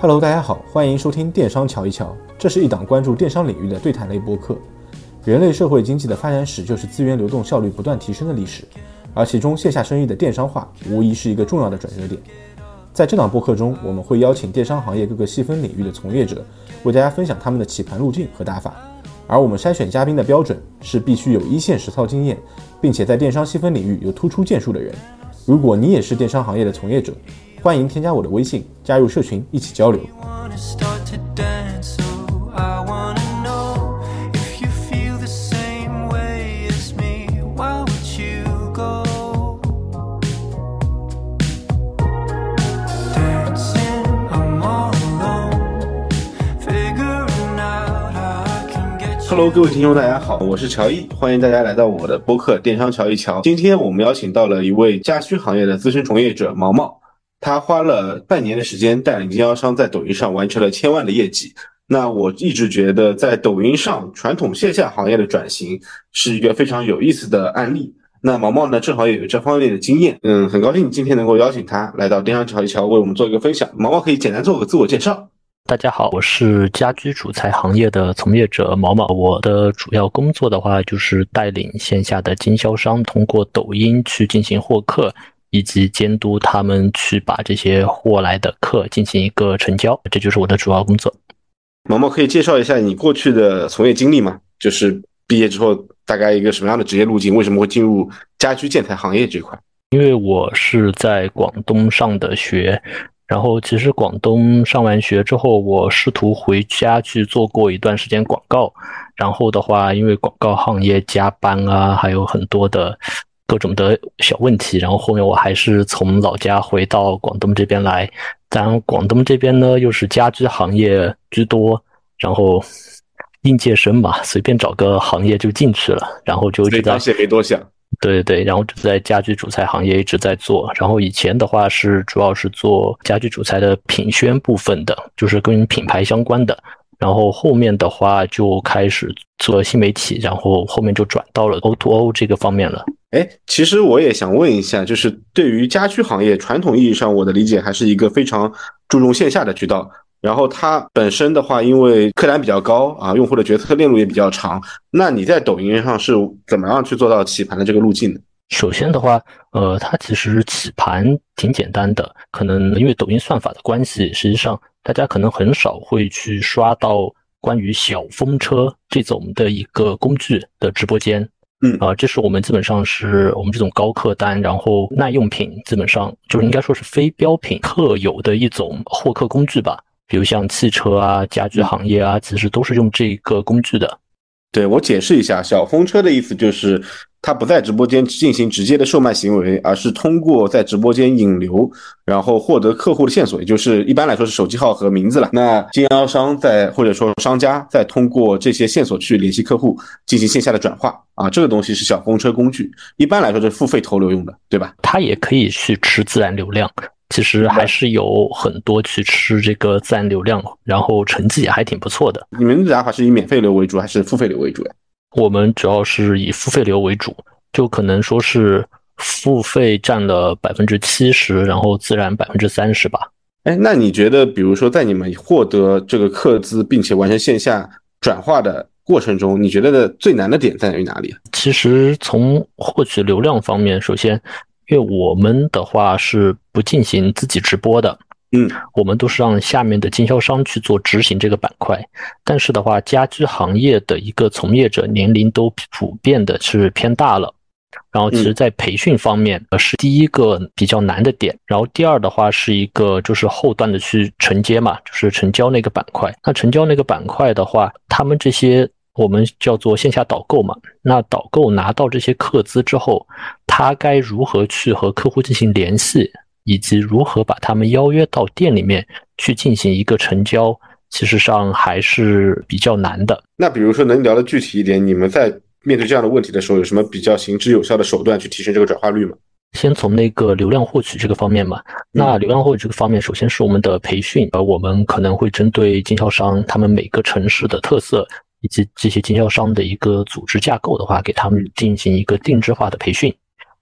Hello，大家好，欢迎收听电商瞧一瞧。这是一档关注电商领域的对谈类播客。人类社会经济的发展史就是资源流动效率不断提升的历史，而其中线下生意的电商化无疑是一个重要的转折点。在这档播客中，我们会邀请电商行业各个细分领域的从业者，为大家分享他们的起盘路径和打法。而我们筛选嘉宾的标准是必须有一线实操经验，并且在电商细分领域有突出建树的人。如果你也是电商行业的从业者，欢迎添加我的微信，加入社群一起交流。Hello，各位听众，大家好，我是乔伊，欢迎大家来到我的播客《电商乔一乔》。今天我们邀请到了一位家居行业的资深从业者毛毛，他花了半年的时间带领经销商在抖音上完成了千万的业绩。那我一直觉得，在抖音上传统线下行业的转型是一个非常有意思的案例。那毛毛呢，正好也有这方面的经验。嗯，很高兴今天能够邀请他来到《电商桥一桥》为我们做一个分享。毛毛可以简单做个自我介绍。大家好，我是家居主材行业的从业者毛毛。我的主要工作的话，就是带领线下的经销商通过抖音去进行获客，以及监督他们去把这些货来的客进行一个成交。这就是我的主要工作。毛毛可以介绍一下你过去的从业经历吗？就是毕业之后大概一个什么样的职业路径？为什么会进入家居建材行业这块？因为我是在广东上的学。然后，其实广东上完学之后，我试图回家去做过一段时间广告。然后的话，因为广告行业加班啊，还有很多的各种的小问题。然后后面我还是从老家回到广东这边来。当然，广东这边呢又是家居行业居多，然后应届生嘛，随便找个行业就进去了。然后就所以当时也没多想。对对，然后就在家居主材行业一直在做，然后以前的话是主要是做家居主材的品宣部分的，就是跟品牌相关的，然后后面的话就开始做新媒体，然后后面就转到了 O to O 这个方面了。哎，其实我也想问一下，就是对于家居行业传统意义上，我的理解还是一个非常注重线下的渠道。然后它本身的话，因为客单比较高啊，用户的决策链路也比较长。那你在抖音上是怎么样去做到起盘的这个路径呢？首先的话，呃，它其实起盘挺简单的。可能因为抖音算法的关系，实际上大家可能很少会去刷到关于小风车这种的一个工具的直播间。嗯，啊，这是我们基本上是我们这种高客单，然后耐用品，基本上就是应该说是非标品特有的一种获客工具吧。比如像汽车啊、家居行业啊，其实都是用这个工具的。对我解释一下，小风车的意思就是它不在直播间进行直接的售卖行为，而是通过在直播间引流，然后获得客户的线索，也就是一般来说是手机号和名字了。那经销商在或者说商家在通过这些线索去联系客户，进行线下的转化啊，这个东西是小风车工具，一般来说是付费投流用的，对吧？它也可以去吃自然流量。其实还是有很多去吃这个自然流量，然后成绩也还挺不错的。你们的打法是以免费流为主还是付费流为主呀？我们主要是以付费流为主，就可能说是付费占了百分之七十，然后自然百分之三十吧。哎，那你觉得，比如说在你们获得这个客资，并且完成线下转化的过程中，你觉得的最难的点在于哪里？其实从获取流量方面，首先。因为我们的话是不进行自己直播的，嗯，我们都是让下面的经销商去做执行这个板块。但是的话，家居行业的一个从业者年龄都普遍的是偏大了，然后其实在培训方面呃是第一个比较难的点。然后第二的话是一个就是后端的去承接嘛，就是成交那个板块。那成交那个板块的话，他们这些。我们叫做线下导购嘛，那导购拿到这些客资之后，他该如何去和客户进行联系，以及如何把他们邀约到店里面去进行一个成交，其实上还是比较难的。那比如说能聊的具体一点，你们在面对这样的问题的时候，有什么比较行之有效的手段去提升这个转化率吗？先从那个流量获取这个方面嘛，那流量获取这个方面，首先是我们的培训，而我们可能会针对经销商他们每个城市的特色。以及这些经销商的一个组织架构的话，给他们进行一个定制化的培训，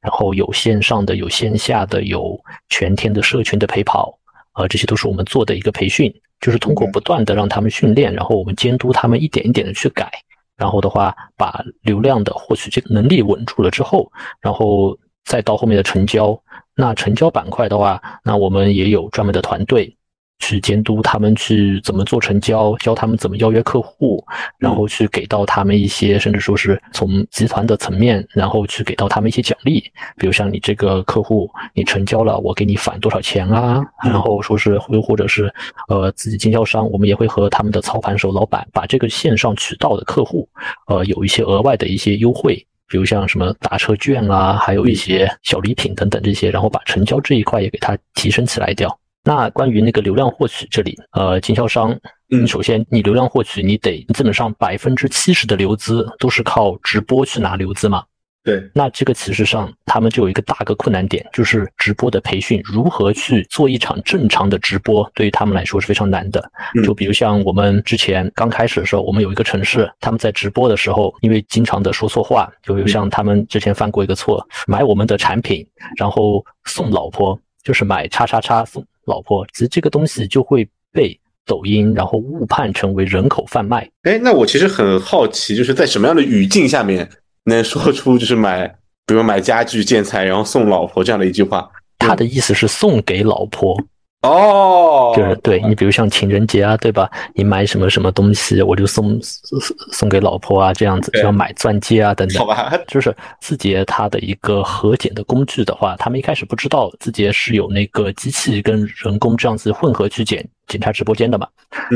然后有线上的，有线下的，有全天的社群的陪跑，呃，这些都是我们做的一个培训。就是通过不断的让他们训练，然后我们监督他们一点一点的去改，然后的话把流量的获取这个能力稳住了之后，然后再到后面的成交。那成交板块的话，那我们也有专门的团队。去监督他们去怎么做成交，教他们怎么邀约客户，然后去给到他们一些，甚至说是从集团的层面，然后去给到他们一些奖励，比如像你这个客户，你成交了，我给你返多少钱啊？然后说是又或者是呃自己经销商，我们也会和他们的操盘手老板把这个线上渠道的客户，呃有一些额外的一些优惠，比如像什么打车券啊，还有一些小礼品等等这些，然后把成交这一块也给它提升起来掉。那关于那个流量获取这里，呃，经销商，嗯，首先你流量获取，你得基本上百分之七十的流资都是靠直播去拿流资嘛。对。那这个其实上他们就有一个大个困难点，就是直播的培训，如何去做一场正常的直播，对于他们来说是非常难的。就比如像我们之前刚开始的时候，我们有一个城市，他们在直播的时候，因为经常的说错话，就有像他们之前犯过一个错，买我们的产品，然后送老婆，就是买叉叉叉送。老婆，其实这个东西就会被抖音然后误判成为人口贩卖。哎，那我其实很好奇，就是在什么样的语境下面能说出就是买，比如买家具建材然后送老婆这样的一句话？他的意思是送给老婆。哦，就是对你，比如像情人节啊，对吧？你买什么什么东西，我就送送送给老婆啊，这样子，要买钻戒啊等等。好吧，就是字节它的一个核检的工具的话，他们一开始不知道字节是有那个机器跟人工这样子混合去检检查直播间的嘛。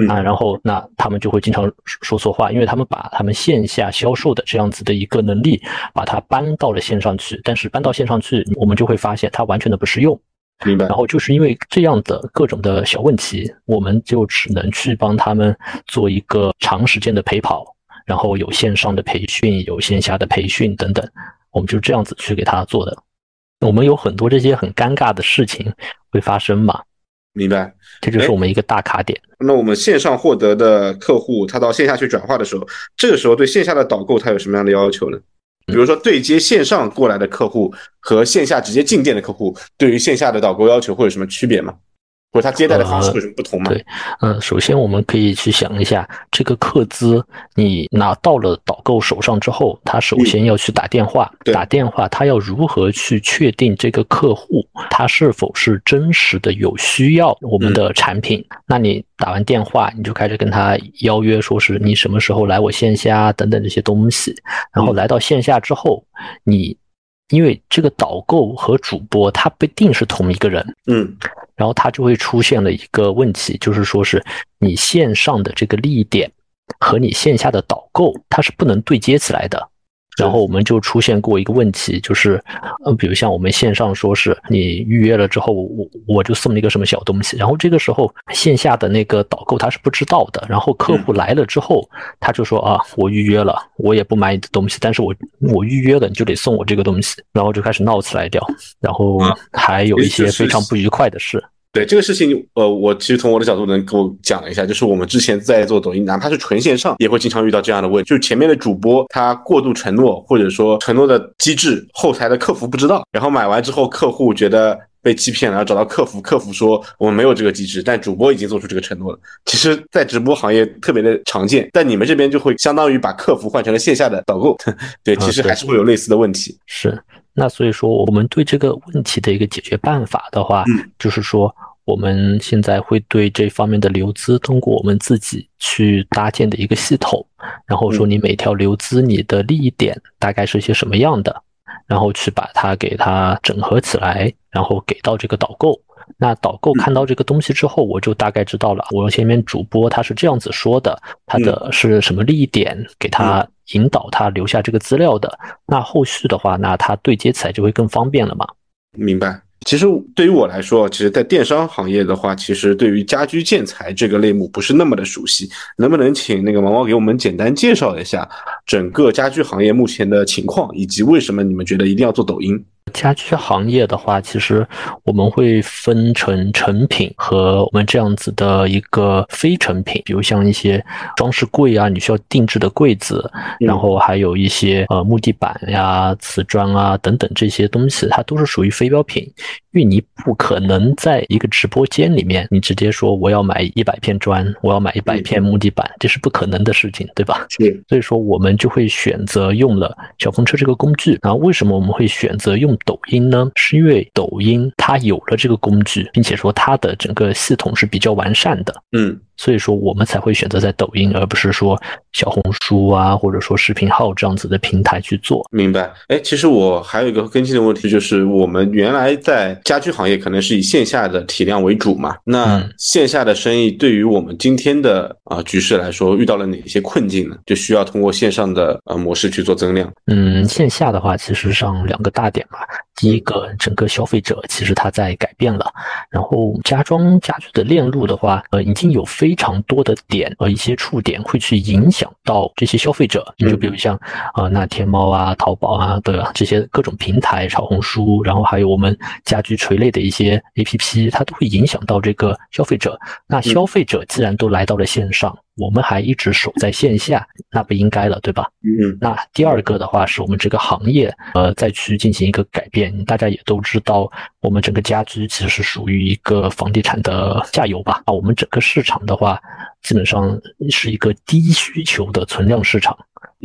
啊，然后那他们就会经常说错话，因为他们把他们线下销售的这样子的一个能力，把它搬到了线上去，但是搬到线上去，我们就会发现它完全的不适用。明白。然后就是因为这样的各种的小问题，我们就只能去帮他们做一个长时间的陪跑，然后有线上的培训，有线下的培训等等，我们就这样子去给他做的。我们有很多这些很尴尬的事情会发生嘛？明白。这就是我们一个大卡点。那我们线上获得的客户，他到线下去转化的时候，这个时候对线下的导购他有什么样的要求呢？比如说对接线上过来的客户和线下直接进店的客户，对于线下的导购要求会有什么区别吗？或者他接待的方式有什么不同吗？对，嗯，首先我们可以去想一下，这个客资你拿到了导购手上之后，他首先要去打电话，打电话他要如何去确定这个客户他是否是真实的有需要我们的产品？那你打完电话，你就开始跟他邀约，说是你什么时候来我线下等等这些东西，然后来到线下之后，你。因为这个导购和主播他不一定是同一个人，嗯，然后它就会出现了一个问题，就是说是你线上的这个利益点和你线下的导购它是不能对接起来的。然后我们就出现过一个问题，就是，嗯，比如像我们线上说是你预约了之后，我我就送了一个什么小东西，然后这个时候线下的那个导购他是不知道的，然后客户来了之后，他就说啊，我预约了，我也不买你的东西，但是我我预约了，你就得送我这个东西，然后就开始闹起来掉，然后还有一些非常不愉快的事。对这个事情，呃，我其实从我的角度能给我讲一下，就是我们之前在做抖音，哪怕是纯线上，也会经常遇到这样的问题，就是前面的主播他过度承诺，或者说承诺的机制，后台的客服不知道，然后买完之后，客户觉得被欺骗了，然后找到客服，客服说我们没有这个机制，但主播已经做出这个承诺了。其实，在直播行业特别的常见，但你们这边就会相当于把客服换成了线下的导购，对，其实还是会有类似的问题。是。那所以说，我们对这个问题的一个解决办法的话，就是说，我们现在会对这方面的流资，通过我们自己去搭建的一个系统，然后说你每条流资你的利益点大概是一些什么样的，然后去把它给它整合起来，然后给到这个导购。那导购看到这个东西之后，我就大概知道了，我前面主播他是这样子说的，他的是什么利益点，给他。引导他留下这个资料的，那后续的话，那他对接起来就会更方便了嘛？明白。其实对于我来说，其实，在电商行业的话，其实对于家居建材这个类目不是那么的熟悉。能不能请那个毛毛给我们简单介绍一下整个家居行业目前的情况，以及为什么你们觉得一定要做抖音？家居行业的话，其实我们会分成成品和我们这样子的一个非成品，比如像一些装饰柜啊，你需要定制的柜子，然后还有一些呃木地板呀、瓷砖啊等等这些东西，它都是属于非标品。因为你不可能在一个直播间里面，你直接说我要买一百片砖，我要买一百片木地板，这是不可能的事情，对吧？是。所以说，我们就会选择用了小风车这个工具。然后，为什么我们会选择用抖音呢？是因为抖音它有了这个工具，并且说它的整个系统是比较完善的。嗯。所以说，我们才会选择在抖音，而不是说小红书啊，或者说视频号这样子的平台去做。明白？哎，其实我还有一个更新的问题，就是我们原来在家居行业可能是以线下的体量为主嘛，那线下的生意对于我们今天的啊局势来说，遇到了哪些困境呢？就需要通过线上的呃模式去做增量。嗯，线下的话，其实上两个大点嘛。第一个，整个消费者其实他在改变了，然后家装家具的链路的话，呃，已经有非常多的点和一些触点会去影响到这些消费者。你就比如像啊，那天猫啊、淘宝啊的这些各种平台，小红书，然后还有我们家居垂类的一些 APP，它都会影响到这个消费者。那消费者既然都来到了线上。我们还一直守在线下，那不应该了，对吧？嗯。那第二个的话，是我们这个行业，呃，再去进行一个改变。大家也都知道，我们整个家居其实是属于一个房地产的下游吧？啊，我们整个市场的话，基本上是一个低需求的存量市场。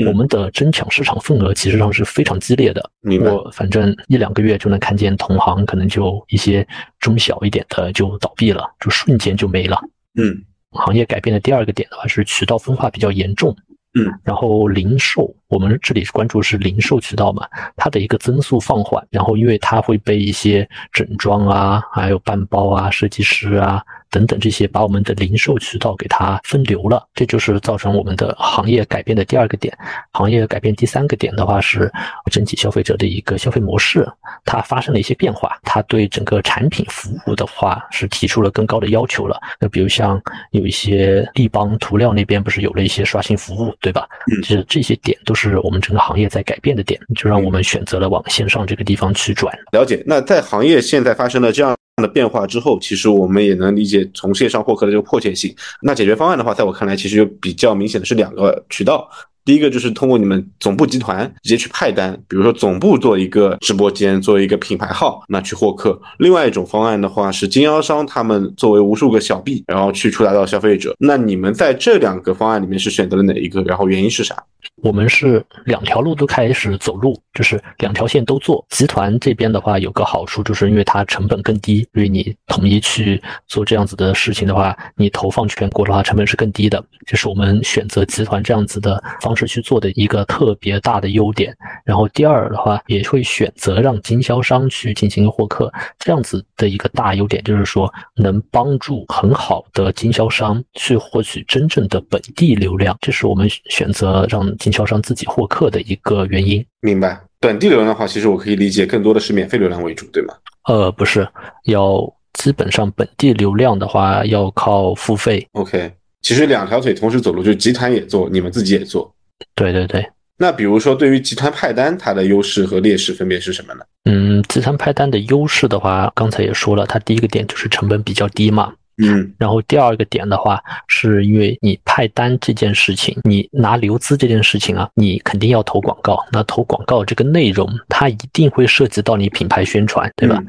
我们的争抢市场份额其实上是非常激烈的。我反正一两个月就能看见同行可能就一些中小一点的就倒闭了，就瞬间就没了。嗯。行业改变的第二个点的话是渠道分化比较严重，嗯，然后零售，我们这里关注是零售渠道嘛，它的一个增速放缓，然后因为它会被一些整装啊，还有半包啊，设计师啊。等等，这些把我们的零售渠道给它分流了，这就是造成我们的行业改变的第二个点。行业改变第三个点的话，是整体消费者的一个消费模式，它发生了一些变化。它对整个产品服务的话，是提出了更高的要求了。那比如像有一些立邦涂料那边不是有了一些刷新服务，对吧？嗯，其实这些点都是我们整个行业在改变的点，就让我们选择了往线上这个地方去转。了解。那在行业现在发生了这样。的变化之后，其实我们也能理解从线上获客的这个迫切性。那解决方案的话，在我看来，其实就比较明显的是两个渠道。第一个就是通过你们总部集团直接去派单，比如说总部做一个直播间，做一个品牌号，那去获客。另外一种方案的话是经销商他们作为无数个小 B，然后去触达到消费者。那你们在这两个方案里面是选择了哪一个？然后原因是啥？我们是两条路都开始走路，就是两条线都做。集团这边的话有个好处，就是因为它成本更低，因为你统一去做这样子的事情的话，你投放全国的话成本是更低的。这是我们选择集团这样子的方式去做的一个特别大的优点。然后第二的话，也会选择让经销商去进行获客，这样子的一个大优点就是说能帮助很好的经销商去获取真正的本地流量。这是我们选择让。经销商自己获客的一个原因，明白。本地流量的话，其实我可以理解更多的是免费流量为主，对吗？呃，不是，要基本上本地流量的话要靠付费。OK，其实两条腿同时走路，就集团也做，你们自己也做。对对对。那比如说，对于集团派单，它的优势和劣势分别是什么呢？嗯，集团派单的优势的话，刚才也说了，它第一个点就是成本比较低嘛。嗯，然后第二个点的话，是因为你派单这件事情，你拿流资这件事情啊，你肯定要投广告。那投广告这个内容，它一定会涉及到你品牌宣传，对吧？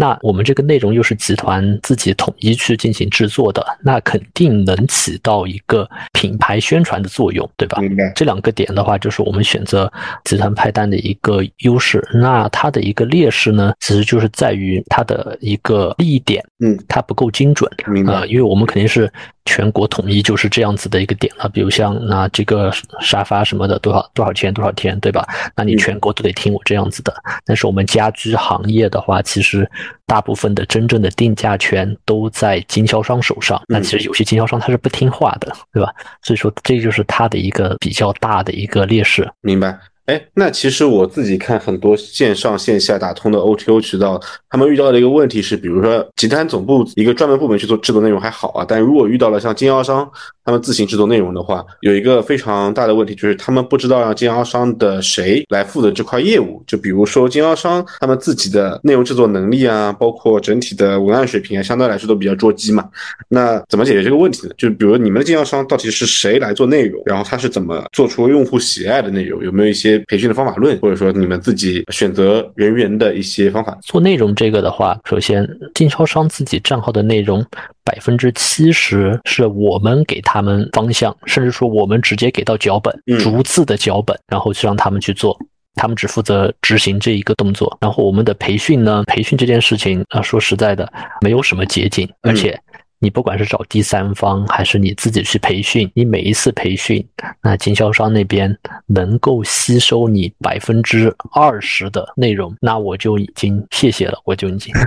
那我们这个内容又是集团自己统一去进行制作的，那肯定能起到一个品牌宣传的作用，对吧？这两个点的话，就是我们选择集团派单的一个优势。那它的一个劣势呢，其实就是在于它的一个利益点，嗯，它不够精准。明白，因为我们肯定是全国统一，就是这样子的一个点了。比如像那这个沙发什么的，多少多少钱多少天，对吧？那你全国都得听我这样子的。但是我们家居行业的话，其实大部分的真正的定价权都在经销商手上。那其实有些经销商他是不听话的，对吧？所以说这就是它的一个比较大的一个劣势。明白。哎，那其实我自己看很多线上线下打通的 OTO 渠道，他们遇到的一个问题是，比如说集团总部一个专门部门去做制作内容还好啊，但如果遇到了像经销商，他们自行制作内容的话，有一个非常大的问题，就是他们不知道让经销商的谁来负责这块业务。就比如说经销商他们自己的内容制作能力啊，包括整体的文案水平啊，相对来说都比较捉鸡嘛。那怎么解决这个问题呢？就比如你们的经销商到底是谁来做内容，然后他是怎么做出用户喜爱的内容？有没有一些培训的方法论，或者说你们自己选择人员的一些方法？做内容这个的话，首先经销商自己账号的内容。百分之七十是我们给他们方向，甚至说我们直接给到脚本，逐字的脚本，然后去让他们去做，他们只负责执行这一个动作。然后我们的培训呢，培训这件事情啊，说实在的，没有什么捷径，而且你不管是找第三方还是你自己去培训，你每一次培训，那经销商那边能够吸收你百分之二十的内容，那我就已经谢谢了，我就已经。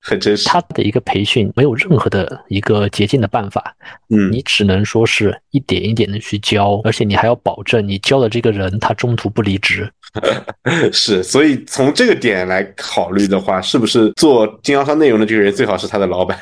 很真实，他的一个培训没有任何的一个捷径的办法，嗯，你只能说是一点一点的去教，而且你还要保证你教的这个人他中途不离职。是，所以从这个点来考虑的话，是不是做经销商内容的这个人最好是他的老板，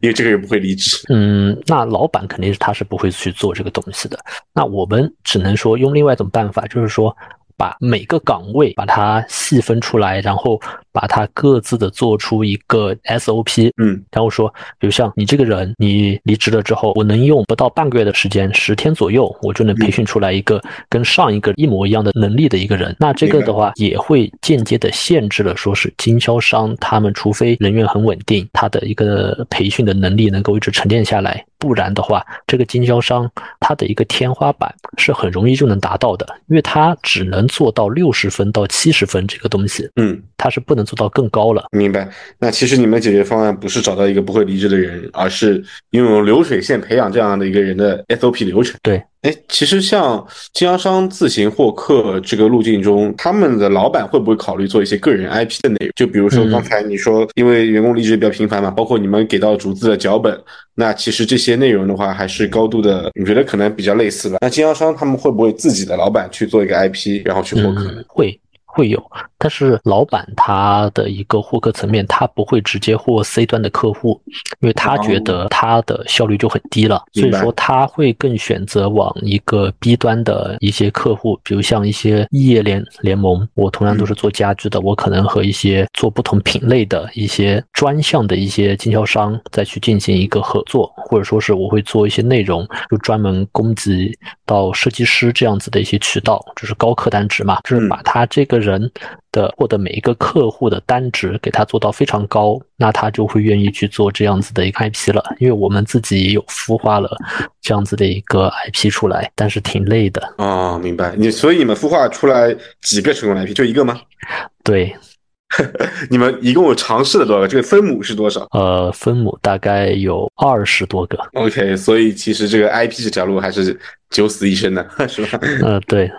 因为这个人不会离职。嗯，那老板肯定是他是不会去做这个东西的。那我们只能说用另外一种办法，就是说把每个岗位把它细分出来，然后。把它各自的做出一个 SOP，嗯，然后说，比如像你这个人，你离职了之后，我能用不到半个月的时间，十天左右，我就能培训出来一个跟上一个一模一样的能力的一个人。那这个的话，也会间接的限制了，说是经销商他们，除非人员很稳定，他的一个培训的能力能够一直沉淀下来，不然的话，这个经销商他的一个天花板是很容易就能达到的，因为他只能做到六十分到七十分这个东西，嗯，他是不能。做到更高了，明白？那其实你们解决方案不是找到一个不会离职的人，而是拥有流水线培养这样的一个人的 SOP 流程。对。哎，其实像经销商自行获客这个路径中，他们的老板会不会考虑做一些个人 IP 的内容？就比如说刚才你说，因为员工离职比较频繁嘛，包括你们给到逐字的脚本，那其实这些内容的话，还是高度的，你觉得可能比较类似吧？那经销商他们会不会自己的老板去做一个 IP，然后去获客？会。会有，但是老板他的一个获客层面，他不会直接获 C 端的客户，因为他觉得他的效率就很低了，所以说他会更选择往一个 B 端的一些客户，比如像一些异业联联盟，我同样都是做家居的，我可能和一些做不同品类的一些专项的一些经销商再去进行一个合作，或者说是我会做一些内容，就专门供给到设计师这样子的一些渠道，就是高客单值嘛，就是把他这个人。人的获得每一个客户的单值给他做到非常高，那他就会愿意去做这样子的一个 IP 了。因为我们自己也有孵化了这样子的一个 IP 出来，但是挺累的哦，明白你，所以你们孵化出来几个成功 IP，就一个吗？对，你们一共有尝试了多少个？这个分母是多少？呃，分母大概有二十多个。OK，所以其实这个 IP 这条路还是九死一生的，是吧？呃，对。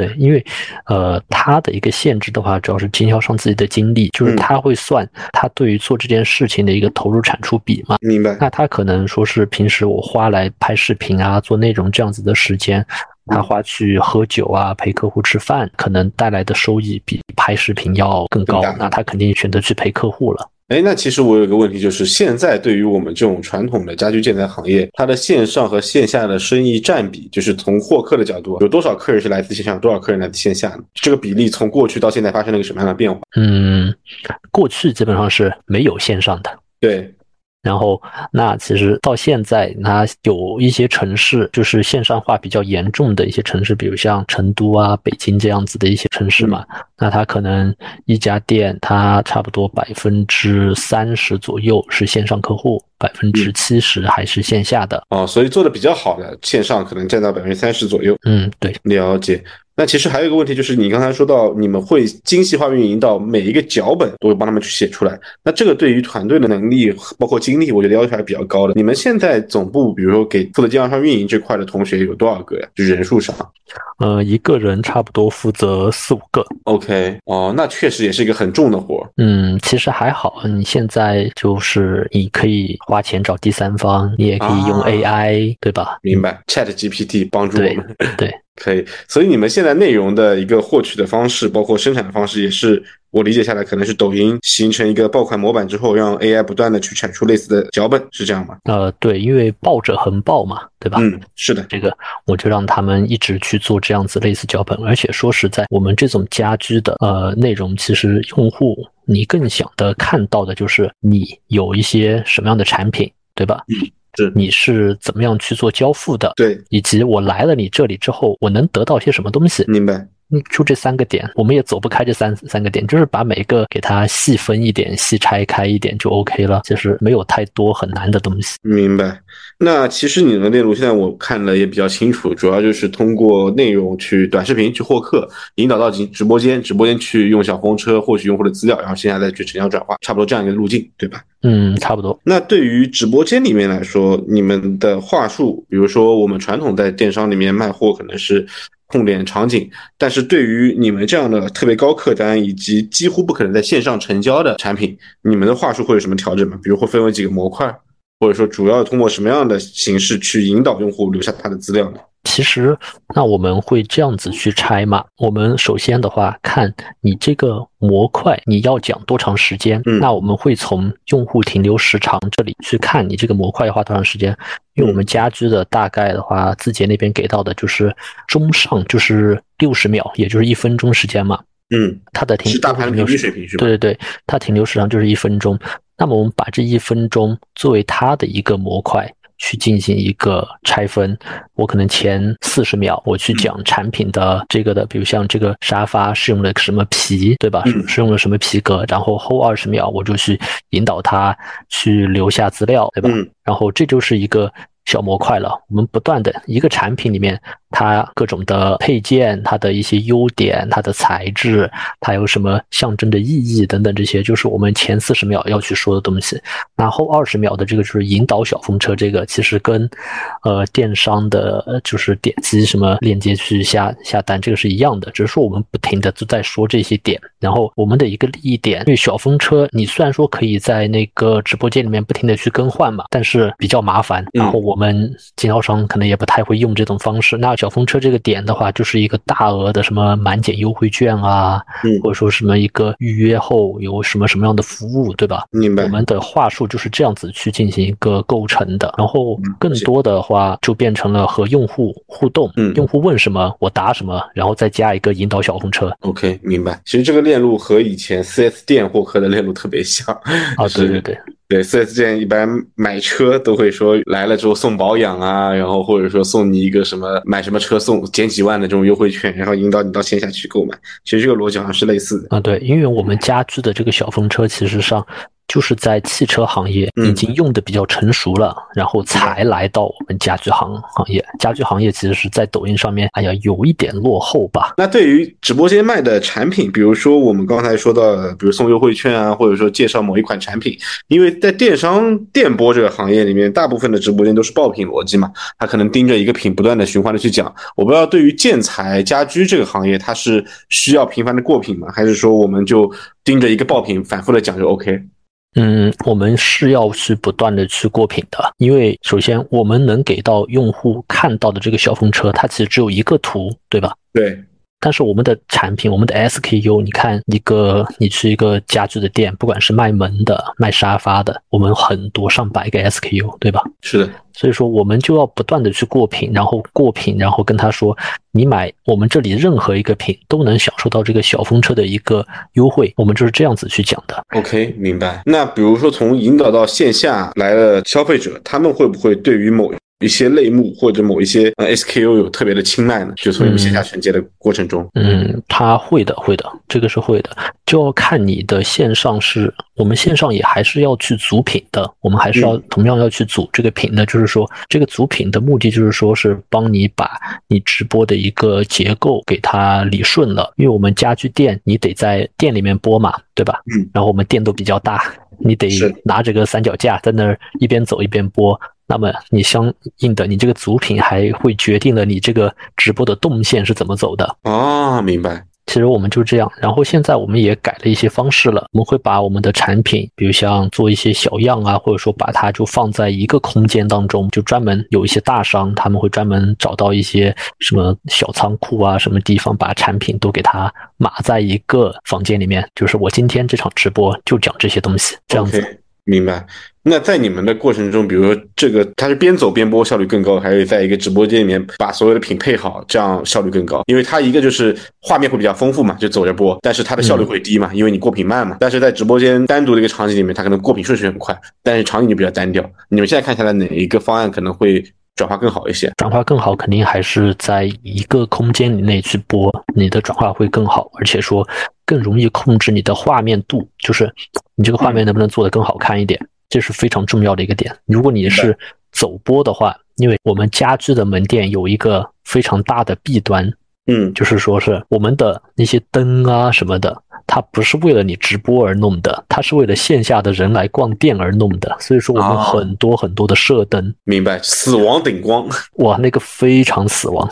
对，因为，呃，他的一个限制的话，主要是经销商自己的精力，就是他会算他对于做这件事情的一个投入产出比嘛。明白。那他可能说是平时我花来拍视频啊、做内容这样子的时间，他花去喝酒啊、陪客户吃饭，可能带来的收益比拍视频要更高。那他肯定选择去陪客户了。哎，那其实我有个问题，就是现在对于我们这种传统的家居建材行业，它的线上和线下的生意占比，就是从获客的角度，有多少客人是来自线上，多少客人来自线下呢？这个比例从过去到现在发生了一个什么样的变化？嗯，过去基本上是没有线上的。对。然后，那其实到现在，那有一些城市就是线上化比较严重的一些城市，比如像成都啊、北京这样子的一些城市嘛，那它可能一家店，它差不多百分之三十左右是线上客户，百分之七十还是线下的。哦，所以做的比较好的线上可能占到百分之三十左右。嗯，对，了解。那其实还有一个问题，就是你刚才说到你们会精细化运营到每一个脚本都会帮他们去写出来。那这个对于团队的能力包括精力，我觉得要求还是比较高的。你们现在总部，比如说给负责经销商运营这块的同学有多少个呀？就人数上？呃，一个人差不多负责四五个。OK，哦，那确实也是一个很重的活。嗯，其实还好。你现在就是你可以花钱找第三方，你也可以用 AI，对吧？明白，Chat GPT 帮助我们。对。可以，所以你们现在内容的一个获取的方式，包括生产的方式，也是我理解下来，可能是抖音形成一个爆款模板之后，让 AI 不断的去产出类似的脚本，是这样吗？呃，对，因为爆者恒爆嘛，对吧？嗯，是的，这个我就让他们一直去做这样子类似脚本，而且说实在，我们这种家居的呃内容，其实用户你更想的看到的就是你有一些什么样的产品，对吧？嗯，是你是怎么样去做交付的？对，以及我来了你这里之后，我能得到些什么东西？明白。嗯，就这三个点，我们也走不开这三三个点，就是把每个给它细分一点、细拆开一点就 OK 了，其实没有太多很难的东西。明白。那其实你的内容现在我看了也比较清楚，主要就是通过内容去短视频去获客，引导到直直播间，直播间去用小风车获取用户的资料，然后线下再去成交转化，差不多这样一个路径，对吧？嗯，差不多。那对于直播间里面来说，你们的话术，比如说我们传统在电商里面卖货，可能是。重点场景，但是对于你们这样的特别高客单以及几乎不可能在线上成交的产品，你们的话术会有什么调整吗？比如会分为几个模块，或者说主要通过什么样的形式去引导用户留下他的资料呢？其实，那我们会这样子去拆嘛。我们首先的话，看你这个模块你要讲多长时间。嗯，那我们会从用户停留时长这里去看你这个模块要花多长时间。因为我们家居的大概的话，字节那边给到的就是中上就是六十秒，也就是一分钟时间嘛。嗯，它的停是大盘平均水平是吧？对对对，它停留时长就是一分钟。那么我们把这一分钟作为它的一个模块。去进行一个拆分，我可能前四十秒我去讲产品的这个的，比如像这个沙发是用了什么皮，对吧？是是用了什么皮革？然后后二十秒我就去引导他去留下资料，对吧？然后这就是一个。小模块了，我们不断的一个产品里面，它各种的配件，它的一些优点，它的材质，它有什么象征的意义等等，这些就是我们前四十秒要去说的东西。然后二十秒的这个就是引导小风车，这个其实跟，呃，电商的就是点击什么链接去下下单这个是一样的，只是说我们不停的就在说这些点。然后我们的一个利益点，因为小风车你虽然说可以在那个直播间里面不停的去更换嘛，但是比较麻烦。然后。我们经销商可能也不太会用这种方式。那小风车这个点的话，就是一个大额的什么满减优惠券啊，或者说什么一个预约后有什么什么样的服务，对吧？明白。我们的话术就是这样子去进行一个构成的。然后更多的话就变成了和用户互动，用户问什么我答什么，然后再加一个引导小风车。OK，明白。其实这个链路和以前 4S 店获客的链路特别像。啊，对对对。对四 S 店一般买车都会说来了之后送保养啊，然后或者说送你一个什么买什么车送减几万的这种优惠券，然后引导你到线下去购买。其实这个逻辑好像是类似的啊。对，因为我们家居的这个小风车，其实上。就是在汽车行业已经用的比较成熟了，然后才来到我们家居行行业。家居行业其实是在抖音上面，哎呀，有一点落后吧。那对于直播间卖的产品，比如说我们刚才说到的，比如送优惠券啊，或者说介绍某一款产品，因为在电商电播这个行业里面，大部分的直播间都是爆品逻辑嘛，他可能盯着一个品不断的循环的去讲。我不知道对于建材家居这个行业，它是需要频繁的过品吗？还是说我们就盯着一个爆品反复的讲就 OK？嗯，我们是要去不断的去过品的，因为首先我们能给到用户看到的这个小风车，它其实只有一个图，对吧？对。但是我们的产品，我们的 SKU，你看一个，你去一个家具的店，不管是卖门的、卖沙发的，我们很多上百个 SKU，对吧？是的。所以说，我们就要不断的去过品，然后过品，然后跟他说，你买我们这里任何一个品都能享受到这个小风车的一个优惠，我们就是这样子去讲的。OK，明白。那比如说从引导到线下来的消费者，他们会不会对于某？一些类目或者某一些呃 SKU 有特别的青睐呢？就从你们线下承接的过程中，嗯，他会的，会的，这个是会的，就要看你的线上是，我们线上也还是要去组品的，我们还是要同样要去组这个品的，就是说这个组品的目的就是说是帮你把你直播的一个结构给它理顺了，因为我们家居店你得在店里面播嘛，对吧？嗯，然后我们店都比较大，你得拿着个三脚架在那儿一边走一边播。那么你相应的，你这个组品还会决定了你这个直播的动线是怎么走的啊？明白。其实我们就这样，然后现在我们也改了一些方式了，我们会把我们的产品，比如像做一些小样啊，或者说把它就放在一个空间当中，就专门有一些大商，他们会专门找到一些什么小仓库啊，什么地方把产品都给它码在一个房间里面，就是我今天这场直播就讲这些东西，这样子。明白。那在你们的过程中，比如说这个它是边走边播，效率更高，还是在一个直播间里面把所有的品配好，这样效率更高？因为它一个就是画面会比较丰富嘛，就走着播，但是它的效率会低嘛，因为你过品慢嘛。但是在直播间单独的一个场景里面，它可能过品顺序很快，但是场景就比较单调。你们现在看下来，哪一个方案可能会转化更好一些？转化更好，肯定还是在一个空间里内去播，你的转化会更好，而且说更容易控制你的画面度，就是你这个画面能不能做得更好看一点。这是非常重要的一个点。如果你是走播的话，因为我们家居的门店有一个非常大的弊端，嗯，就是说是我们的那些灯啊什么的，它不是为了你直播而弄的，它是为了线下的人来逛店而弄的。所以说我们很多很多的射灯，明白？死亡顶光，哇，那个非常死亡，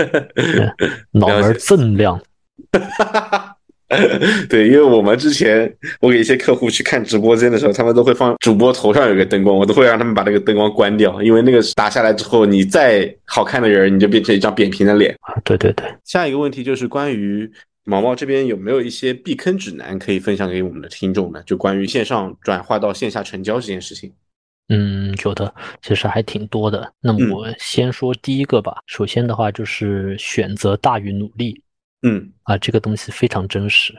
脑门锃亮。对，因为我们之前我给一些客户去看直播间的时候，他们都会放主播头上有个灯光，我都会让他们把那个灯光关掉，因为那个打下来之后，你再好看的人，你就变成一张扁平的脸啊。对对对。下一个问题就是关于毛毛这边有没有一些避坑指南可以分享给我们的听众呢？就关于线上转化到线下成交这件事情。嗯，有的，其实还挺多的。那么我先说第一个吧。首先的话就是选择大于努力。嗯。啊，这个东西非常真实，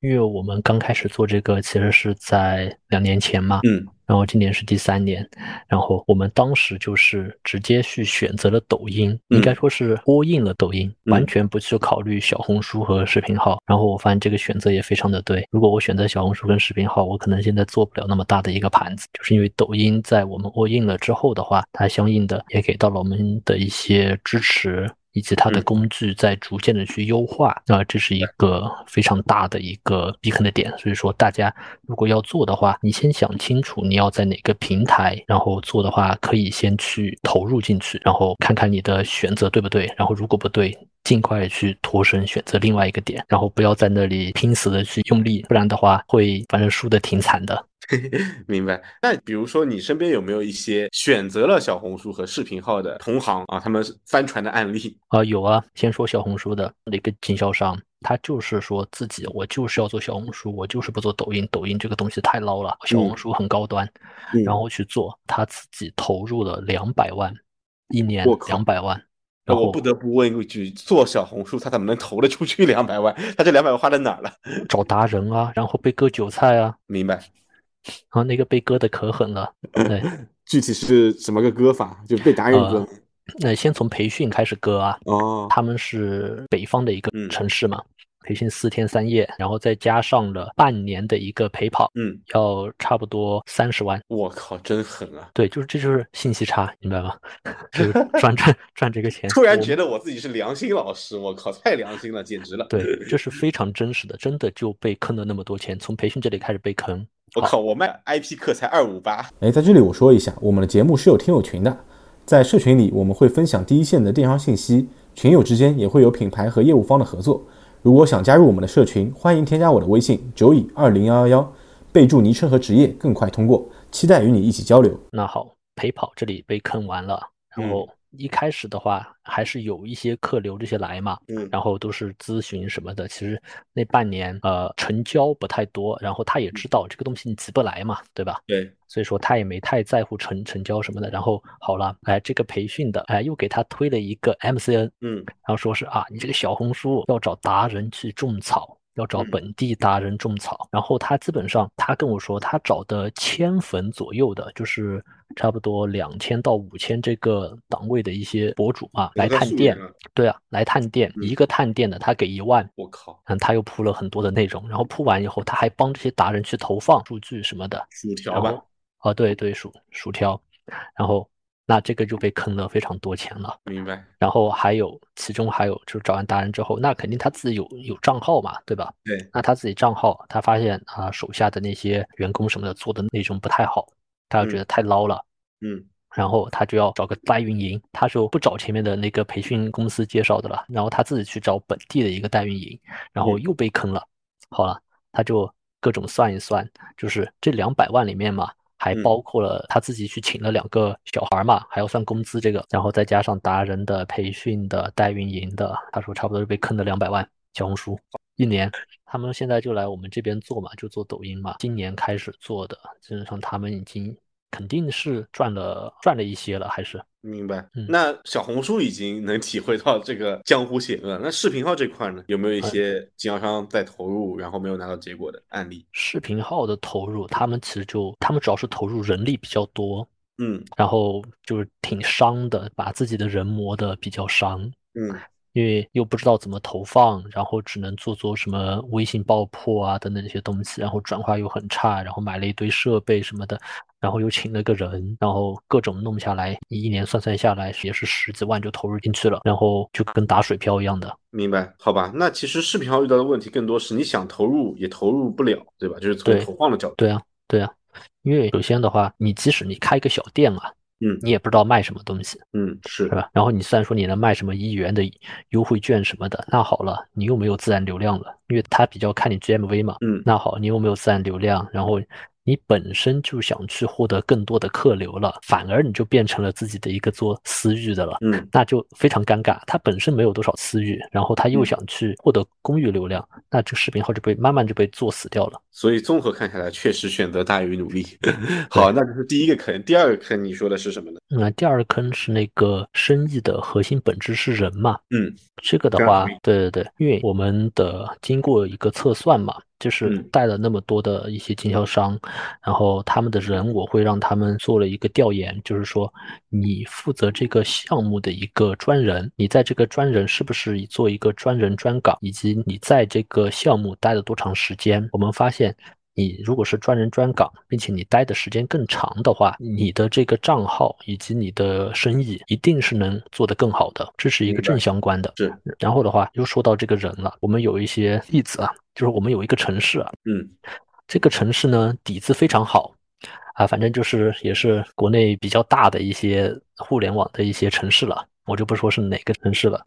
因为我们刚开始做这个，其实是在两年前嘛，嗯，然后今年是第三年，然后我们当时就是直接去选择了抖音，应该说是播印了抖音，完全不去考虑小红书和视频号。然后我发现这个选择也非常的对，如果我选择小红书跟视频号，我可能现在做不了那么大的一个盘子，就是因为抖音在我们播印了之后的话，它相应的也给到了我们的一些支持。以及它的工具在逐渐的去优化，啊，这是一个非常大的一个避坑的点。所以说，大家如果要做的话，你先想清楚你要在哪个平台，然后做的话，可以先去投入进去，然后看看你的选择对不对。然后如果不对，尽快去脱身，选择另外一个点，然后不要在那里拼死的去用力，不然的话会反正输的挺惨的。明白。那比如说，你身边有没有一些选择了小红书和视频号的同行啊？他们翻船的案例啊？有啊。先说小红书的那个经销商，他就是说自己我就是要做小红书，我就是不做抖音。抖音这个东西太 low 了，小红书很高端，然后去做，他自己投入了两百万，一年两百万。那我不得不问一句：做小红书他怎么能投得出去两百万？他这两百万花在哪儿了？找达人啊，然后被割韭菜啊。明白。啊，那个被割的可狠了。对，具体是什么个割法？就被达人割。那先从培训开始割啊。哦。他们是北方的一个城市嘛，培训四天三夜，然后再加上了半年的一个陪跑，嗯，要差不多三十万。我靠，真狠啊！对，就是这就是信息差，明白吗？就是赚赚赚这个钱。突然觉得我自己是良心老师，我靠，太良心了，简直了。对，这是非常真实的，真的就被坑了那么多钱，从培训这里开始被坑。我靠！我卖 IP 课才二五八。哎，在这里我说一下，我们的节目是有听友群的，在社群里我们会分享第一线的电商信息，群友之间也会有品牌和业务方的合作。如果想加入我们的社群，欢迎添加我的微信九乙二零幺幺幺，备注昵称和职业更快通过。期待与你一起交流。那好，陪跑这里被坑完了，然后。一开始的话，还是有一些客流这些来嘛，嗯，然后都是咨询什么的。其实那半年，呃，成交不太多，然后他也知道这个东西你急不来嘛，对吧？对，所以说他也没太在乎成成交什么的。然后好了，哎，这个培训的，哎，又给他推了一个 MCN，嗯，然后说是啊，你这个小红书要找达人去种草。要找本地达人种草，然后他基本上他跟我说，他找的千粉左右的，就是差不多两千到五千这个档位的一些博主嘛，来探店。对啊，来探店，一个探店的他给一万。我靠！嗯，他又铺了很多的内容，然后铺完以后，他还帮这些达人去投放数据什么的。薯条吧？啊，对对，薯薯条，然后。那这个就被坑了非常多钱了，明白。然后还有，其中还有就是找完达人之后，那肯定他自己有有账号嘛，对吧？对。那他自己账号，他发现啊手下的那些员工什么的做的内容不太好，他就觉得太捞了。嗯。然后他就要找个代运营，他就不找前面的那个培训公司介绍的了，然后他自己去找本地的一个代运营，然后又被坑了。好了，他就各种算一算，就是这两百万里面嘛，还包括了他自己去请了两个小孩嘛，还要算工资这个，然后再加上达人的培训的代运营的，他说差不多是被坑了两百万。小红书一年，他们现在就来我们这边做嘛，就做抖音嘛，今年开始做的，基本上他们已经。肯定是赚了赚了一些了，还是明白？那小红书已经能体会到这个江湖险恶，那视频号这块呢，有没有一些经销商在投入，然后没有拿到结果的案例？视频号的投入，他们其实就他们主要是投入人力比较多，嗯，然后就是挺伤的，把自己的人磨的比较伤，嗯。因为又不知道怎么投放，然后只能做做什么微信爆破啊等等这些东西，然后转化又很差，然后买了一堆设备什么的，然后又请了个人，然后各种弄下来，你一年算算下来也是十几万就投入进去了，然后就跟打水漂一样的。明白？好吧，那其实视频号遇到的问题更多是你想投入也投入不了，对吧？就是从投放的角度。对啊，对啊，因为首先的话，你即使你开一个小店啊。嗯，你也不知道卖什么东西，嗯，是是吧？然后你虽然说你能卖什么一元的优惠券什么的，那好了，你又没有自然流量了，因为他比较看你 GMV 嘛，嗯，那好，你又没有自然流量，然后。你本身就想去获得更多的客流了，反而你就变成了自己的一个做私域的了，嗯，那就非常尴尬。他本身没有多少私域，然后他又想去获得公域流量，那这个视频号就被慢慢就被做死掉了。所以综合看下来，确实选择大于努力。好，那就是第一个坑。第二个坑你说的是什么呢？那第二个坑是那个生意的核心本质是人嘛？嗯，这个的话，对对对，因为我们的经过一个测算嘛。就是带了那么多的一些经销商，然后他们的人，我会让他们做了一个调研，就是说你负责这个项目的一个专人，你在这个专人是不是做一个专人专岗，以及你在这个项目待了多长时间？我们发现。你如果是专人专岗，并且你待的时间更长的话，你的这个账号以及你的生意一定是能做得更好的，这是一个正相关的。是。然后的话，又说到这个人了，我们有一些例子啊，就是我们有一个城市啊，嗯，这个城市呢底子非常好，啊，反正就是也是国内比较大的一些互联网的一些城市了，我就不说是哪个城市了。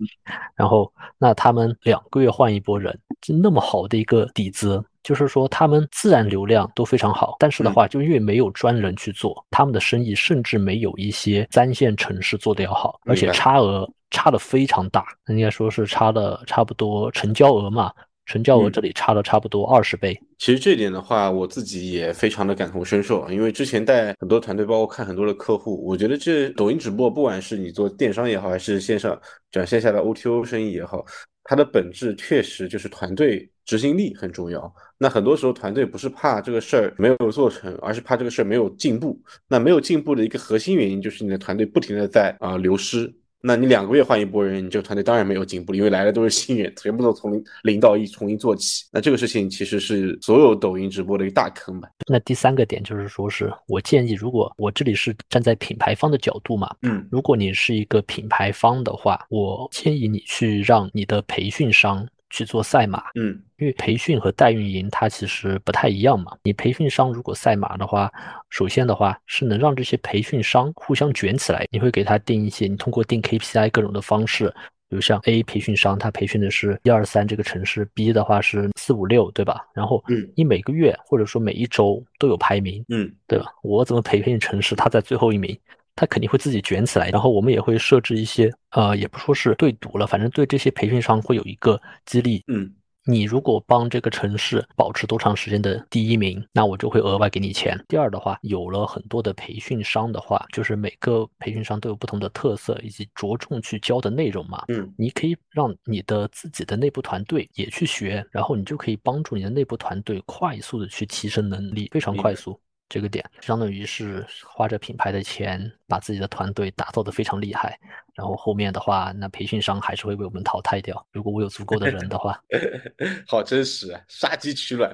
然后那他们两个月换一波人，就那么好的一个底子。就是说，他们自然流量都非常好，但是的话，就因为没有专人去做，他们的生意甚至没有一些三线城市做的要好，而且差额差的非常大，应该说是差的差不多成交额嘛，成交额这里差了差不多二十倍。其实这点的话，我自己也非常的感同身受，因为之前带很多团队，包括看很多的客户，我觉得这抖音直播，不管是你做电商也好，还是线上转线下的 OTO 生意也好，它的本质确实就是团队执行力很重要。那很多时候团队不是怕这个事儿没有做成，而是怕这个事儿没有进步。那没有进步的一个核心原因就是你的团队不停的在啊流失。那你两个月换一波人，你这个团队当然没有进步，因为来的都是新人，全部都从零到一重新做起。那这个事情其实是所有抖音直播的一个大坑吧。那第三个点就是说，是我建议，如果我这里是站在品牌方的角度嘛，嗯，如果你是一个品牌方的话，我建议你去让你的培训商。去做赛马，嗯，因为培训和代运营它其实不太一样嘛。你培训商如果赛马的话，首先的话是能让这些培训商互相卷起来。你会给他定一些，你通过定 KPI 各种的方式，比如像 A 培训商，他培训的是一二三这个城市，B 的话是四五六，对吧？然后，嗯，你每个月或者说每一周都有排名，嗯，对吧？我怎么培训城市，他在最后一名。他肯定会自己卷起来，然后我们也会设置一些，呃，也不说是对赌了，反正对这些培训商会有一个激励。嗯，你如果帮这个城市保持多长时间的第一名，那我就会额外给你钱。第二的话，有了很多的培训商的话，就是每个培训商都有不同的特色以及着重去教的内容嘛。嗯，你可以让你的自己的内部团队也去学，然后你就可以帮助你的内部团队快速的去提升能力，非常快速。这个点相当于是花着品牌的钱，把自己的团队打造的非常厉害，然后后面的话，那培训商还是会被我们淘汰掉。如果我有足够的人的话，好真实啊，杀鸡取卵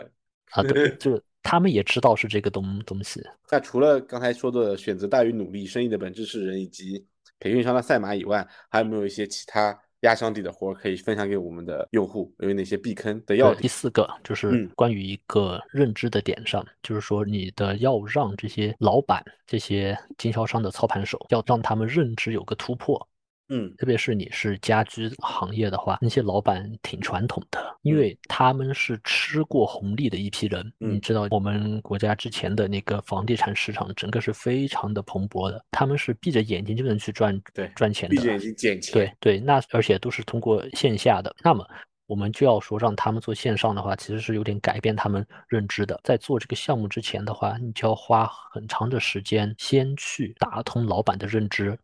啊，对，就他们也知道是这个东东西。那除了刚才说的选择大于努力，生意的本质是人，以及培训商的赛马以外，还有没有一些其他压箱底的活可以分享给我们的用户？有哪些避坑的要点？第四个就是关于一个认知的点上，就是说你的要让这些老板、这些经销商的操盘手，要让他们认知有个突破。嗯，特别是你是家居行业的话，那些老板挺传统的，因为他们是吃过红利的一批人。你知道，我们国家之前的那个房地产市场，整个是非常的蓬勃的，他们是闭着眼睛就能去赚对赚钱的，闭着眼睛捡钱。对对，那而且都是通过线下的。那么我们就要说让他们做线上的话，其实是有点改变他们认知的。在做这个项目之前的话，你就要花很长的时间先去打通老板的认知。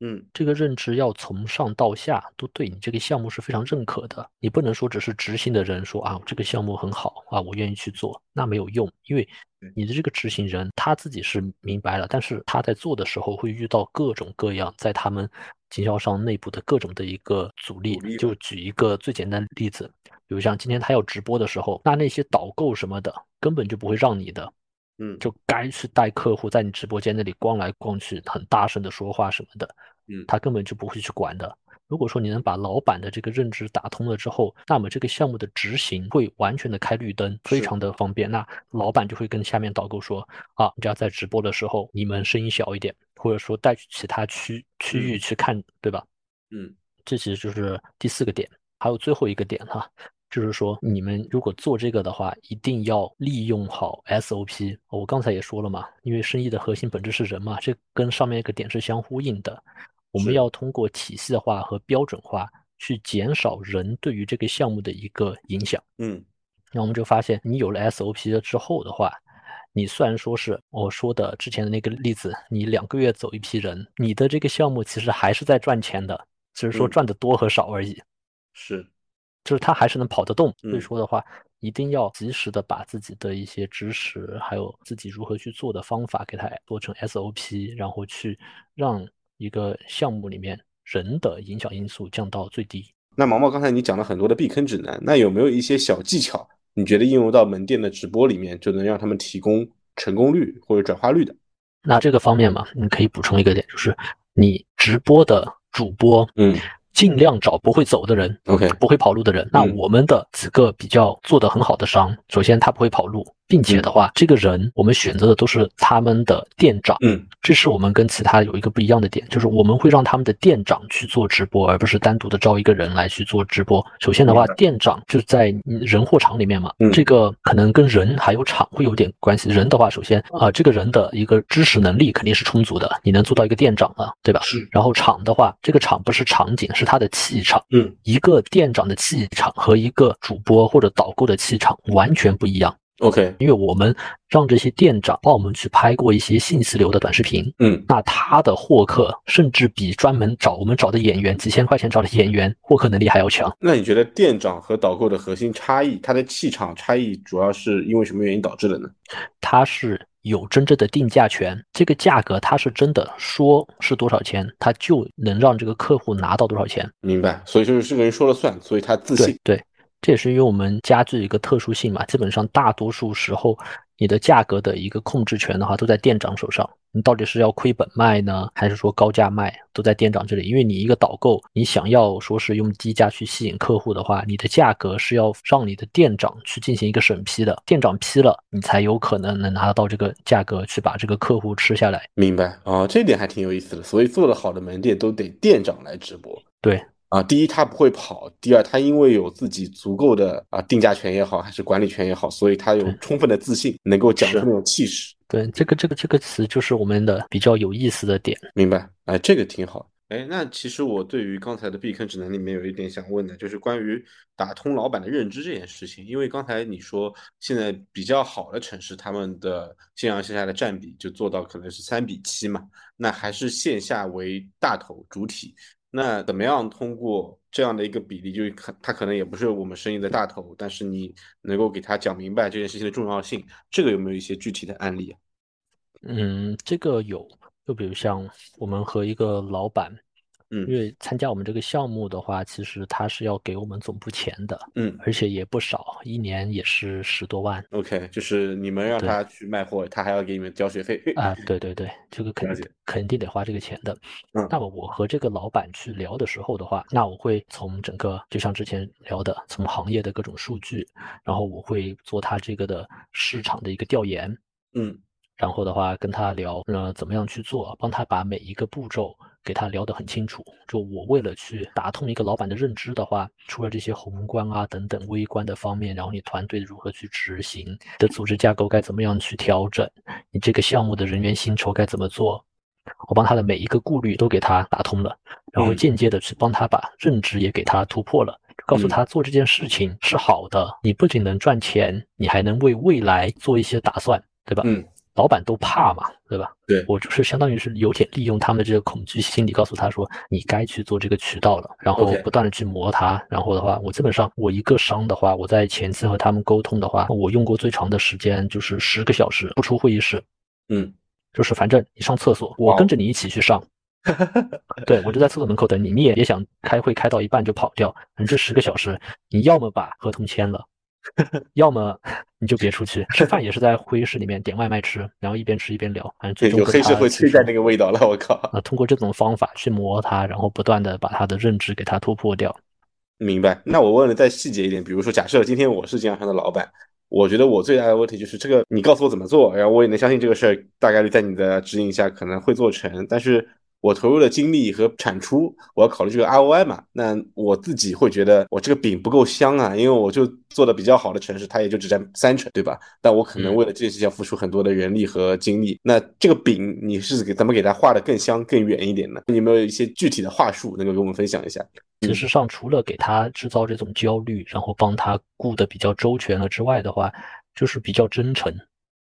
嗯，这个认知要从上到下都对你这个项目是非常认可的。你不能说只是执行的人说啊，这个项目很好啊，我愿意去做，那没有用，因为你的这个执行人他自己是明白了，但是他在做的时候会遇到各种各样在他们经销商内部的各种的一个阻力。就举一个最简单的例子，比如像今天他要直播的时候，那那些导购什么的根本就不会让你的。嗯，就该去带客户在你直播间那里逛来逛去，很大声的说话什么的，嗯，他根本就不会去管的。如果说你能把老板的这个认知打通了之后，那么这个项目的执行会完全的开绿灯，非常的方便。那老板就会跟下面导购说啊，你要在直播的时候，你们声音小一点，或者说带去其他区区域去看，对吧？嗯，这其实就是第四个点，还有最后一个点哈。就是说，你们如果做这个的话，一定要利用好 SOP。我刚才也说了嘛，因为生意的核心本质是人嘛，这跟上面一个点是相呼应的。我们要通过体系化和标准化去减少人对于这个项目的一个影响。嗯，那我们就发现，你有了 SOP 了之后的话，你虽然说是我说的之前的那个例子，你两个月走一批人，你的这个项目其实还是在赚钱的，只是说赚的多和少而已。是。就是他还是能跑得动，所以说的话，一定要及时的把自己的一些知识，还有自己如何去做的方法，给它做成 SOP，然后去让一个项目里面人的影响因素降到最低。那毛毛刚才你讲了很多的避坑指南，那有没有一些小技巧，你觉得应用到门店的直播里面，就能让他们提供成功率或者转化率的？那这个方面嘛，你可以补充一个点，就是你直播的主播，嗯。尽量找不会走的人，OK，不会跑路的人。那我们的几个比较做得很好的商，首先他不会跑路。并且的话，这个人我们选择的都是他们的店长，嗯，这是我们跟其他有一个不一样的点，就是我们会让他们的店长去做直播，而不是单独的招一个人来去做直播。首先的话，店长就在人货场里面嘛，这个可能跟人还有场会有点关系。人的话，首先啊，这个人的一个知识能力肯定是充足的，你能做到一个店长了，对吧？是。然后场的话，这个场不是场景，是他的气场。嗯，一个店长的气场和一个主播或者导购的气场完全不一样。OK，因为我们让这些店长帮我们去拍过一些信息流的短视频，嗯，那他的获客甚至比专门找我们找的演员几千块钱找的演员获客能力还要强。那你觉得店长和导购的核心差异，他的气场差异主要是因为什么原因导致的呢？他是有真正的定价权，这个价格他是真的说是多少钱，他就能让这个客户拿到多少钱。明白，所以就是这个人说了算，所以他自信。对。这也是因为我们家具一个特殊性嘛，基本上大多数时候，你的价格的一个控制权的话，都在店长手上。你到底是要亏本卖呢，还是说高价卖，都在店长这里。因为你一个导购，你想要说是用低价去吸引客户的话，你的价格是要让你的店长去进行一个审批的，店长批了，你才有可能能拿得到这个价格去把这个客户吃下来。明白哦，这点还挺有意思的。所以做的好的门店都得店长来直播。对。啊，第一他不会跑，第二他因为有自己足够的啊定价权也好，还是管理权也好，所以他有充分的自信，能够讲出那种气势。对，这个这个这个词就是我们的比较有意思的点。明白，哎，这个挺好。哎，那其实我对于刚才的避坑指南里面有一点想问的，就是关于打通老板的认知这件事情。因为刚才你说现在比较好的城市，他们的线上线下的占比就做到可能是三比七嘛，那还是线下为大头主体。那怎么样通过这样的一个比例，就可他可能也不是我们生意的大头，但是你能够给他讲明白这件事情的重要性，这个有没有一些具体的案例？嗯，这个有，就比如像我们和一个老板嗯因为参加我们这个项目的话，其实他是要给我们总部钱的，嗯而且也不少，一年也是十多万。，OK，就是你们让他去卖货，他还要给你们交学费。啊，对对对，这个肯定肯定得花这个钱的。嗯那么我和这个老板去聊的时候的话，那我会从整个就像之前聊的，从行业的各种数据，然后我会做他这个的市场的一个调研，嗯然后的话跟他聊，呃，怎么样去做，帮他把每一个步骤给他聊得很清楚。就我为了去打通一个老板的认知的话，除了这些宏观啊等等微观的方面，然后你团队如何去执行，的组织架构该怎么样去调整，你这个项目的人员薪酬该怎么做，我帮他的每一个顾虑都给他打通了，然后嗯间接的去帮他把认知也给他突破了。告诉嗯他做这件事情是好的，你不仅能赚钱，你还能为未来做一些打算，对吧？嗯，老板都怕嘛，对吧？对我就是相当于是有点利用他们的这个恐惧心理，告诉他说你该去做这个渠道了，然后不断的去磨他。然后的话，我基本上我一个商的话，我在前期和他们沟通的话，我用过最长的时间就是十个小时，不出会议室，嗯，就是反正你上厕所，我跟着你一起去上。对，我就在厕所门口等你，你也别想开会开到一半就跑掉。反正这十个小时，你要么把合同签了，要么你就别出去。吃饭也是在会议室里面点外卖吃，然后一边吃一边聊。反正最终黑社会催债他其实那个味道了，我靠。啊，通过这种方法去磨他，然后不断的把他的认知给他突破掉。明白。那我问的再细节一点，比如说，假设今天我是经销商的老板，我觉得我最大的问题就是这个，你告诉我怎么做，然后我也能相信这个事儿大概率在你的指引下可能会做成，但是我投入的精力和产出，我要考虑这个 ROI 嘛。那我自己会觉得我这个饼不够香啊，因为我就做的比较好的城市，它也就只占三成，对吧？但我可能嗯为了这件事情要付出很多的人力和精力。那这个饼你是给怎么给它画的更香、更远一点呢？你有没有一些具体的话术能够跟我们分享一下？事实上，除了给他制造这种焦虑，然后帮他顾得比较周全了之外的话，就是比较真诚。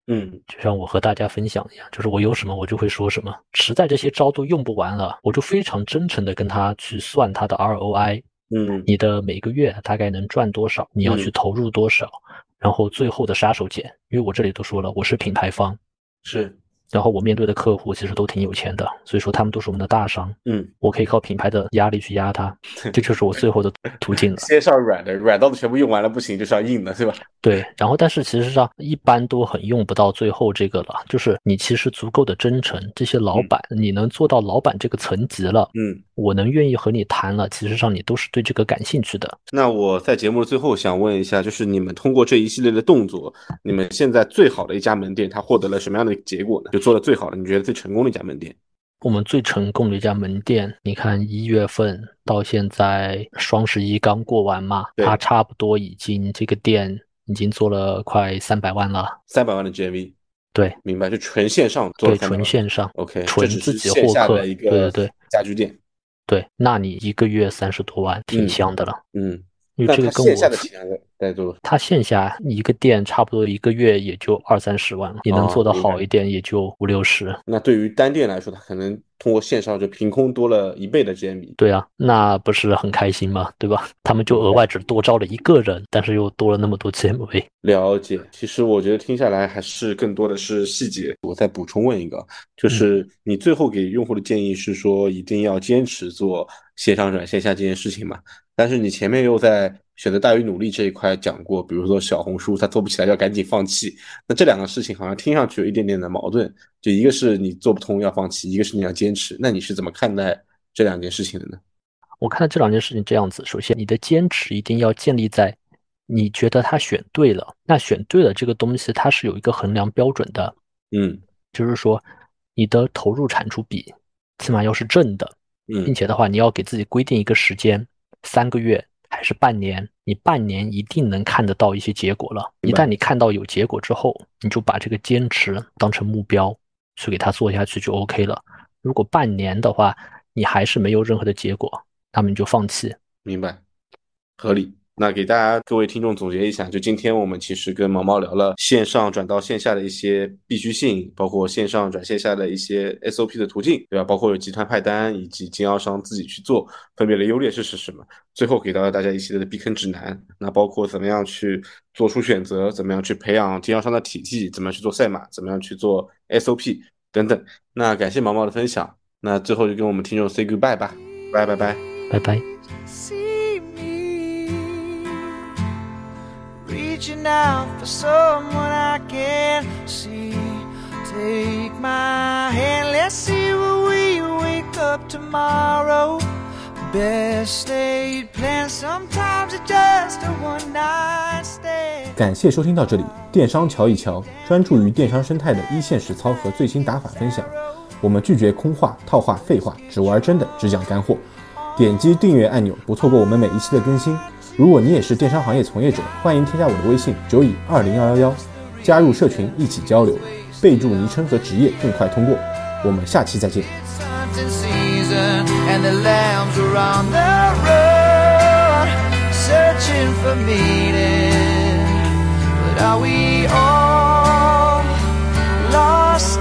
嗯。就像我和大家分享一样，就是我有什么我就会说什么，实在这些招都用不完了，我就非常真诚的跟他去算他的 ROI，嗯。你的每个月大概能赚多少，你要去嗯投入多少，然后最后的杀手锏，因为我这里都说了，我是品牌方，是然后我面对的客户其实都挺有钱的，所以说他们都是我们的大商，嗯，我可以靠品牌的压力去压他，这就是我最后的途径了。先上软的，软到的全部用完了不行，就上硬的，对吧？对，然后但是其实上一般都很用不到最后这个了，就是你其实足够的真诚，这些老板你能做到老板这个层级了，嗯，我能愿意和你谈了，其实上你都是对这个感兴趣的。那我在节目的最后想问一下，就是你们通过这一系列的动作，你们现在最好的一家门店，它获得了什么样的结果呢？就做的最好的，你觉得最成功的一家门店？我们最成功的一家门店，你看一月份到现在双十一刚过完嘛，对它差不多已经这个店已经做了快三百万了。三百万的 GMV，对明白？就纯线上做对，纯线上，，OK，纯自己是线获客，下的一对对对家居店，对，那你一个月三十多万，挺嗯香的了。嗯，因为这个跟我线下的体量在在做，它线下一个店差不多一个月也就二三十万了，你能做得哦明白好一点也就五六十。那对于单店来说，它可能通过线上就凭空多了一倍的 GMV，对啊，那不是很开心吗？对吧？他们就额外只多招了一个人，但是又多了那么多 GMV。了解，其实我觉得听下来还是更多的是细节。我再补充问一个，就是你最后给用户的建议是说一定要坚持做线上转线下这件事情嘛？但是你前面又在选择大于努力这一块讲过，比如说小红书它做不起来要赶紧放弃，那这两个事情好像听上去有一点点的矛盾，就一个是你做不通要放弃，一个是你要坚持，那你是怎么看待这两件事情的呢？我看到这两件事情这样子，首先你的坚持一定要建立在你觉得他选对了，那选对了这个东西它是有一个衡量标准的，嗯。就是说你的投入产出比起码要是正的，并嗯且的话，你要给自己规定一个时间，三个月还是半年，你半年一定能看得到一些结果了。一旦你看到有结果之后，你就把这个坚持当成目标，去给它做下去就 OK 了。如果半年的话，你还是没有任何的结果，那么你就放弃。明白，合理。那给大家各位听众总结一下，就今天我们其实跟毛毛聊了线上转到线下的一些必须性，包括线上转线下的一些 SOP 的途径，对吧？包括有集团派单以及经销商自己去做，分别的优劣势是什么？最后给到了大家一系列的避坑指南，那包括怎么样去做出选择，怎么样去培养经销商的体系，怎么样去做赛马，怎么样去做 SOP 等等。那感谢毛毛的分享，那最后就跟我们听众 say goodbye 吧。拜拜拜拜拜。Reaching out for someone I can see. Take my hand, let's see where we wake up tomorrow. Best laid plans, sometimes it's just a one night stand. 感谢收听到这里，电商瞧一瞧，专注于电商生态的一线实操和最新打法分享。我们拒绝空话、套话、废话，只玩真的，只讲干货。点击订阅按钮，不错过我们每一期的更新。如果你也是电商行业从业者，欢迎添加我的微信九乙二零幺幺幺，加入社群一起交流，备注昵称和职业，更快通过。我们下期再见。And the lambs the road searching for meaning. But are we all lost?